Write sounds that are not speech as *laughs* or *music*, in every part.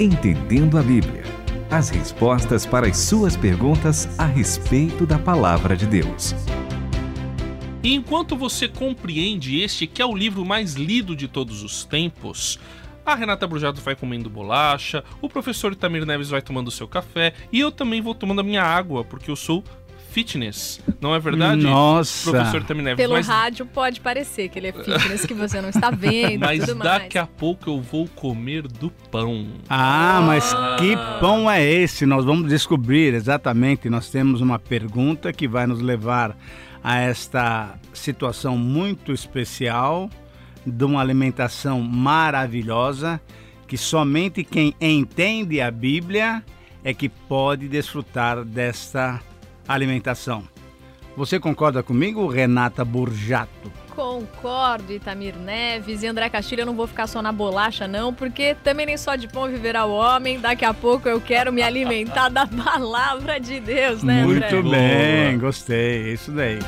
Entendendo a Bíblia. As respostas para as suas perguntas a respeito da palavra de Deus. Enquanto você compreende este que é o livro mais lido de todos os tempos, a Renata Brujato vai comendo bolacha, o professor Tamir Neves vai tomando seu café e eu também vou tomando a minha água, porque eu sou fitness. Não é verdade? Nossa. Professor Tamir Neves. Pelo mas, rádio pode parecer que ele é fitness, que você não está vendo mas tudo daqui mais. a pouco eu vou comer do pão. Ah, mas que pão é esse? Nós vamos descobrir exatamente. Nós temos uma pergunta que vai nos levar a esta situação muito especial de uma alimentação maravilhosa que somente quem entende a Bíblia é que pode desfrutar desta alimentação. Você concorda comigo, Renata Burjato? Concordo, Itamir Neves e André Castilho, eu não vou ficar só na bolacha não, porque também nem só de pão viverá o homem, daqui a pouco eu quero me alimentar da palavra de Deus, né André? Muito Boa. bem, gostei, isso daí.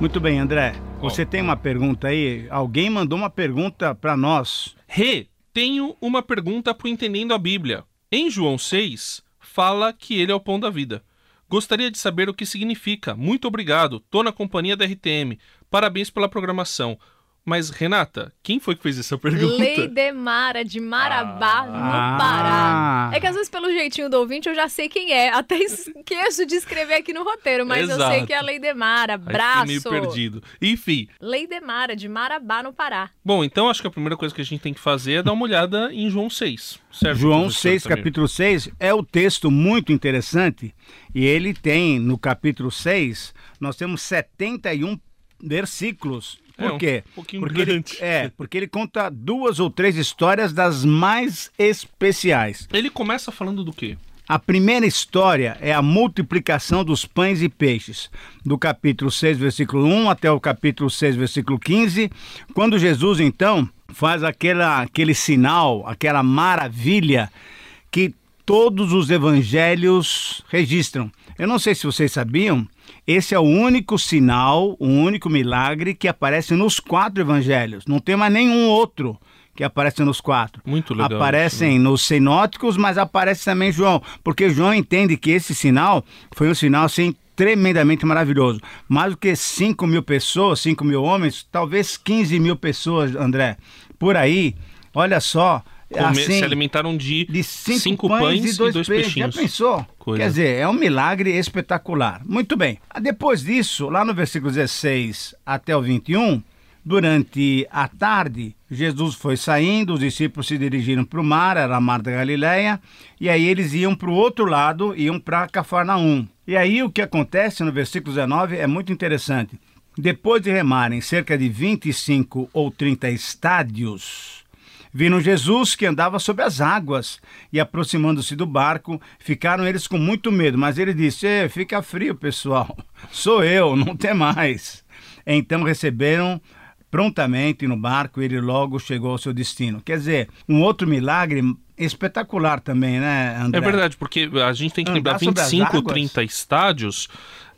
Muito bem, André. Você tem uma pergunta aí? Alguém mandou uma pergunta para nós. Rê, tenho uma pergunta pro Entendendo a Bíblia. Em João 6, fala que ele é o pão da vida. Gostaria de saber o que significa. Muito obrigado. Tô na companhia da RTM. Parabéns pela programação. Mas, Renata, quem foi que fez essa pergunta? Lei Demara de Marabá, no Ah. Pará. É que às vezes, pelo jeitinho do ouvinte, eu já sei quem é. Até *laughs* esqueço de escrever aqui no roteiro, mas eu sei Exato. que é a Lei Demara. Aí fiquei Braço. meio perdido. Enfim, Lei Demara de Marabá, no Pará. bom, então acho que a primeira coisa que a gente tem que fazer é dar uma olhada em João 6, certo? João professor 6, Tamir? capítulo 6, é o texto muito interessante e ele tem, no capítulo 6, nós temos 71 versículos. Por É, um quê? pouquinho porque ele, grande. é, porque ele conta duas ou três histórias das mais especiais. Ele começa falando do quê? A primeira história é a multiplicação dos pães e peixes, do capítulo 6, versículo 1 até o capítulo 6, versículo 15, quando Jesus então faz aquela, aquele sinal, aquela maravilha que todos os evangelhos registram. Eu não sei se vocês sabiam, esse é o único sinal, o único milagre que aparece nos quatro evangelhos. Não tem mais nenhum outro que aparece nos quatro. Muito legal. Aparecem nos sinóticos, mas aparece também João, porque João entende que esse sinal foi um sinal assim tremendamente maravilhoso. Mais do que 5 mil pessoas, 5 mil homens, talvez 15 mil pessoas, André, por aí. Olha só, Come- assim, se alimentaram de, de cinco, cinco pães, pães e dois, peixes. peixinhos. Já pensou? Coisa. Quer dizer, é um milagre espetacular. Muito bem. Depois disso, lá no versículo 16 até o 21, durante a tarde, Jesus foi saindo, os discípulos se dirigiram para o mar, era a mar da Galileia, e aí eles iam para o outro lado, iam para Cafarnaum. E aí o que acontece no versículo 19 é muito interessante. Depois de remarem cerca de 25 ou 30 estádios, Viram Jesus que andava sobre as águas e, aproximando-se do barco, ficaram eles com muito medo. Mas ele disse: "Ê, Fica frio, pessoal. *laughs* Sou eu, não tem mais. Então receberam prontamente no barco e ele logo chegou ao seu destino. Quer dizer, um outro milagre espetacular também, né, André? É verdade, porque a gente tem que lembrar sobre as 25, águas? 30 estádios.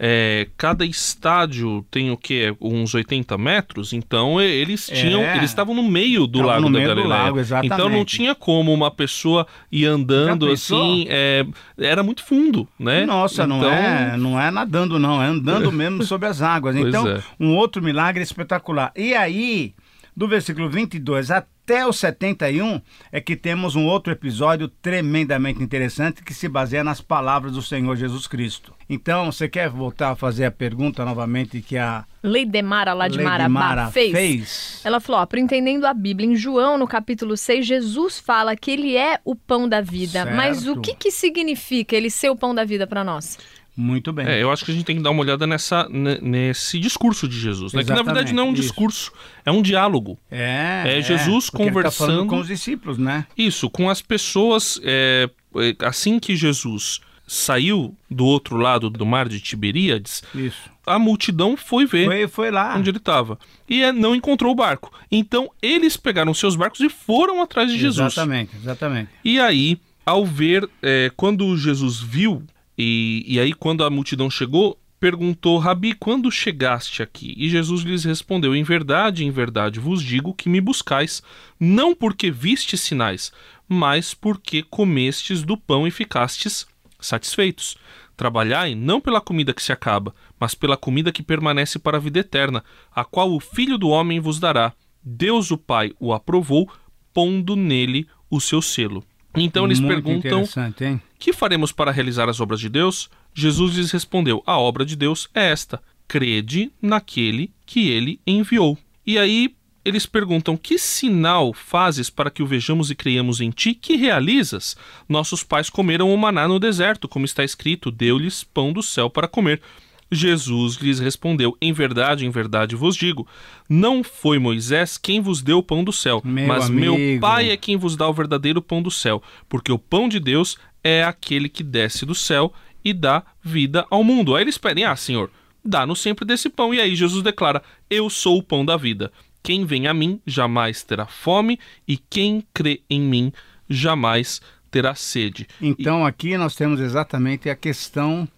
é, cada estádio tem o quê? Uns 80 metros. Então eles tinham. É. Eles estavam no meio do Estavam lago no da meio do Galileia. lago, exatamente. então não tinha como uma pessoa ir andando assim. é, era muito fundo, né? Nossa, não, Então, é, não é nadando, não, é andando *laughs* mesmo sobre as águas. Então, é. um outro milagre espetacular. E aí, do versículo 22 até o 71, é que temos um outro episódio tremendamente interessante que se baseia nas palavras do Senhor Jesus Cristo. Então, você quer voltar a fazer a pergunta novamente que a Lei Demara, lá de Lady Marabá, Mara fez? fez? Ela falou, ó, para entendendo a Bíblia, em João, no capítulo 6, Jesus fala que ele é o pão da vida. Certo. Mas o que que significa ele ser o pão da vida para nós? Muito bem. É, eu acho que a gente tem que dar uma olhada nessa, ne- nesse discurso de Jesus, né? Que na verdade não é um isso. discurso, é um diálogo. É, É Jesus porque ele tá conversando- com os discípulos, né? Isso, com as pessoas. é, é, assim que Jesus saiu do outro lado do mar de Tiberíades, Isso. a multidão foi ver Foi, foi lá. onde ele estava e é, não encontrou o barco. Então eles pegaram seus barcos e foram atrás de Jesus. Exatamente, exatamente. E aí, ao ver, é, quando Jesus viu, e, e aí quando a multidão chegou, perguntou: Rabi, quando chegaste aqui? E Jesus lhes respondeu: Em verdade, em verdade vos digo que me buscais, não porque viste sinais, mas porque comestes do pão e ficastes satisfeitos. Trabalhai não pela comida que se acaba, mas pela comida que permanece para a vida eterna, a qual o Filho do Homem vos dará. Deus o Pai o aprovou, pondo nele o seu selo. Então eles Muito perguntam: interessante, hein? Que faremos para realizar as obras de Deus? Jesus lhes respondeu: A obra de Deus é esta: crede naquele que ele enviou. E aí eles perguntam: Que sinal fazes para que o vejamos e creiamos em ti? Que realizas? Nossos pais comeram o maná no deserto, como está escrito: Deu-lhes pão do céu para comer. Jesus lhes respondeu: Em verdade, em verdade vos digo: Não foi Moisés quem vos deu o pão do céu, Meu mas meu amigo. Pai é quem vos dá o verdadeiro pão do céu, porque o pão de Deus é aquele que desce do céu e dá vida ao mundo. Aí eles pedem: Ah, Senhor, dá-nos sempre desse pão. E aí Jesus declara: Eu sou o pão da vida. Quem vem a mim jamais terá fome, e quem crê em mim jamais terá sede. Então aqui nós temos exatamente a questão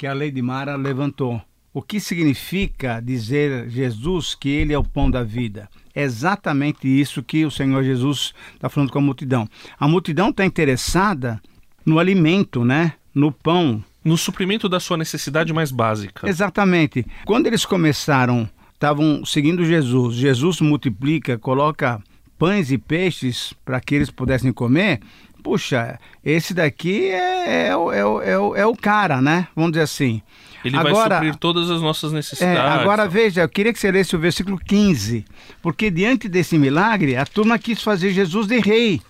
que a Lei de Mara levantou. O que significa dizer Jesus que ele é o pão da vida? É exatamente isso que o Senhor Jesus está falando com a multidão. A multidão está interessada no alimento, né? No pão. No suprimento da sua necessidade mais básica. Exatamente. Quando eles começaram, estavam seguindo Jesus. Jesus multiplica, coloca pães e peixes para que eles pudessem comer. Puxa, esse daqui é, é, o- é, o- é, o- é o cara, né? Vamos dizer assim. Ele vai Agora- suprir todas as nossas É, necessidades. agora veja, eu queria que você lesse o versículo 15, porque diante desse milagre, a turma quis fazer Jesus de rei.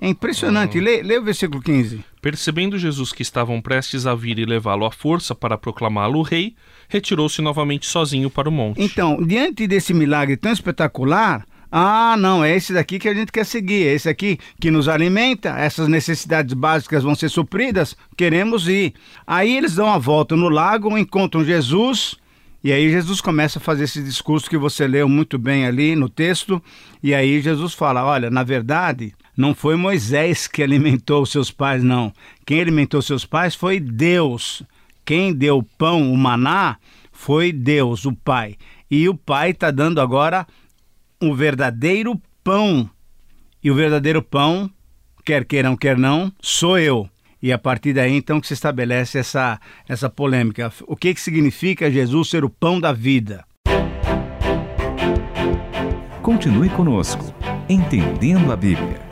É impressionante. Lê, lê o versículo 15. Percebendo Jesus que estavam prestes a vir e levá-lo à força para proclamá-lo rei, retirou-se novamente sozinho para o monte. Então, diante desse milagre tão espetacular, ah, não, é esse daqui que a gente quer seguir, é esse aqui que nos alimenta, essas necessidades básicas vão ser supridas, queremos ir. Aí eles dão a volta no lago, encontram Jesus, e aí Jesus começa a fazer esse discurso que você leu muito bem ali no texto, e aí Jesus fala: olha, na verdade, não foi Moisés que alimentou seus pais, não. Quem alimentou seus pais foi Deus. Quem deu o pão, o maná, foi Deus, o Pai. E o Pai está dando agora o verdadeiro pão. E o verdadeiro pão, quer queiram, quer não, sou eu. E a partir daí, então, que se estabelece essa, essa polêmica. O que, que significa Jesus ser o pão da vida? Continue conosco, Entendendo a Bíblia.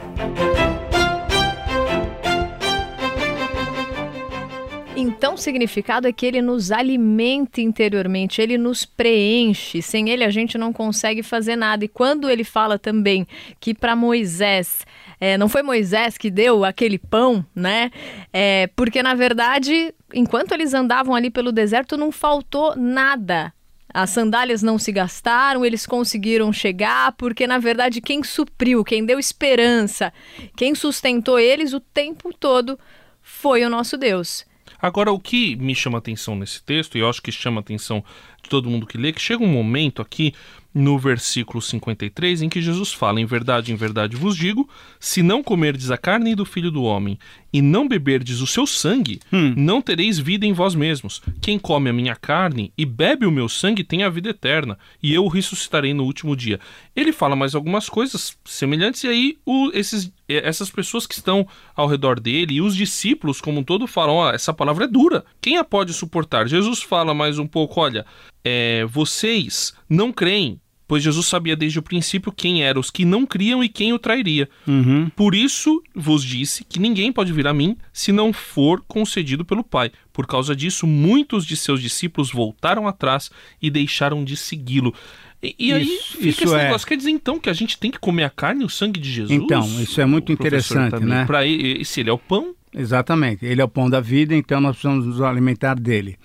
Então, o significado é que ele nos alimenta interiormente, ele nos preenche. Sem ele, a gente não consegue fazer nada. E quando ele fala também que para Moisés, é, não foi Moisés que deu aquele pão, né? É, porque, na verdade, enquanto eles andavam ali pelo deserto, não faltou nada. As sandálias não se gastaram, eles conseguiram chegar, porque na verdade quem supriu, quem deu esperança, quem sustentou eles o tempo todo foi o nosso Deus. Agora, o que me chama atenção nesse texto, e eu acho que chama atenção de todo mundo que lê, que chega um momento aqui no versículo 53 em que Jesus fala: Em verdade, em verdade vos digo, se não comerdes a carne do filho do homem e não beberdes o seu sangue, não tereis vida em vós mesmos. Quem come a minha carne e bebe o meu sangue tem a vida eterna, e eu o ressuscitarei no último dia. Ele fala mais algumas coisas semelhantes, e aí o- esses, essas pessoas que estão ao redor dele e os discípulos, como um todo, falam: ó, essa palavra é dura. Quem a pode suportar? Jesus fala mais um pouco: olha, é, vocês não creem. Pois Jesus sabia desde o princípio quem eram os que não criam e quem o trairia. Uhum. Por isso vos disse que ninguém pode vir a mim se não for concedido pelo Pai. Por causa disso, muitos de seus discípulos voltaram atrás e deixaram de segui-lo. E, e aí Isso- fica isso esse é- negócio. Quer dizer, então, que a gente tem que comer a carne e o sangue de Jesus? Então, isso é muito interessante, Tamir? né? Pra ele, se ele é o pão, Exatamente. Ele é o pão da vida, então nós precisamos nos alimentar dele.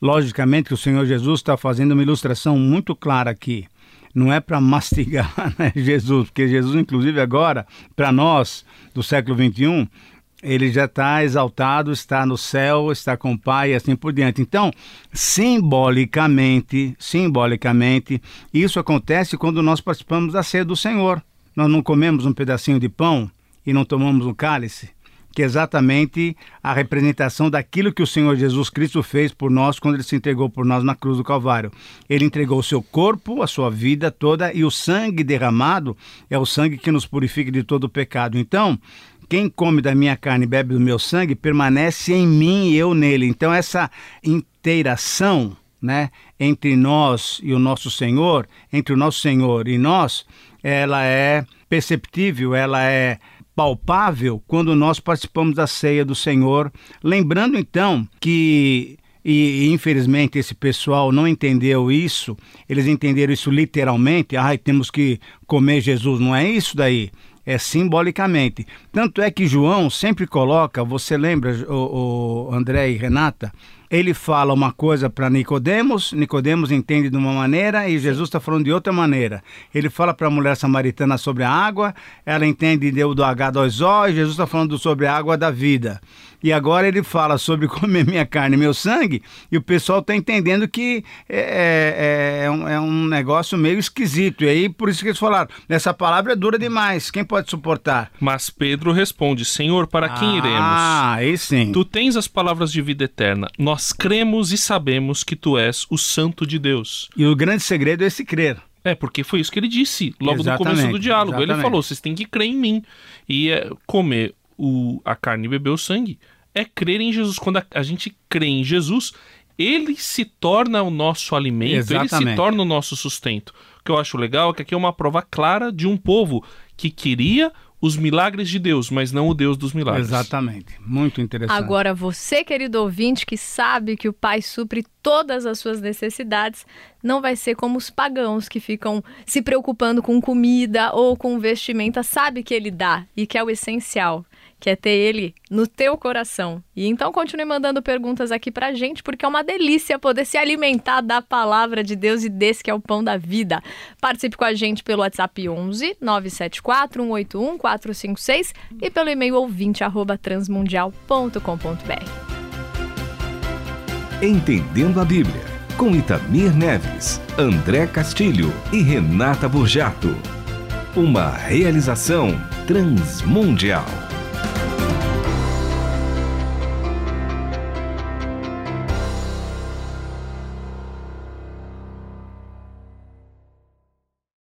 Logicamente que o Senhor Jesus está fazendo uma ilustração muito clara aqui. Não é para *laughs* mastigar né, Jesus, porque Jesus, inclusive agora, para nós do século XXI, ele já está exaltado, está no céu, está com o Pai e assim por diante. Então, simbolicamente, simbolicamente, isso acontece quando nós participamos da ceia do Senhor. Nós não comemos um pedacinho de pão e não tomamos um cálice. que é exatamente a representação daquilo que o Senhor Jesus Cristo fez por nós quando ele se entregou por nós na cruz do Calvário. Ele entregou o seu corpo, a sua vida toda e o sangue derramado é o sangue que nos purifica de todo o pecado. Então, quem come da minha carne e bebe do meu sangue permanece em mim e eu nele. Então, essa inteiração né, entre nós e o nosso Senhor, entre o nosso Senhor e nós, ela é perceptível, ela é palpável quando nós participamos da ceia do Senhor. Lembrando então que e, infelizmente esse pessoal não entendeu isso, eles entenderam isso literalmente, ai, temos que comer Jesus, não é isso daí, é simbolicamente. Tanto é que João sempre coloca, você lembra, o, o André e Renata, ele fala uma coisa para Nicodemos, Nicodemos entende de uma maneira e Jesus está falando de outra maneira. Ele fala para a mulher samaritana sobre a água, ela entende do H2O e Jesus está falando sobre a água da vida. E agora ele fala sobre *laughs* comer minha carne e meu sangue, e o pessoal está entendendo que é, é, é, um, é, um, negócio meio esquisito. E aí, por isso que eles falaram: essa palavra é dura demais, quem pode suportar? Mas Pedro responde: Senhor, para quem ah, iremos? Ah, aí sim. Tu tens as palavras de vida eterna. Nós nós cremos e sabemos que tu és o Santo de Deus. E o grande segredo é esse crer. É, porque foi isso que ele disse logo exatamente, no começo do diálogo. Exatamente. Ele falou: vocês têm que crer em mim. E é, comer o, a carne e beber o sangue é crer em Jesus. Quando a, a gente crê em Jesus, ele se torna o nosso alimento, exatamente. ele se torna o nosso sustento. O que eu acho legal é que aqui é uma prova clara de um povo que queria os milagres de Deus, mas não o Deus dos milagres. Exatamente. Muito interessante. Agora, você, querido ouvinte, que sabe que o Pai supre todas as suas necessidades, não vai ser como os pagãos que ficam se preocupando com comida ou com vestimenta, sabe que ele dá e que é o essencial que é ter ele no teu coração. E então continue mandando perguntas aqui pra gente, porque é uma delícia poder se alimentar da palavra de Deus e desse que é o pão da vida. Participe com a gente pelo WhatsApp 11 974 181 456 e pelo e-mail ouvinte arroba transmundial.com.br. Entendendo a Bíblia, com Itamir Neves, André Castilho e Renata Burjato. Uma realização transmundial.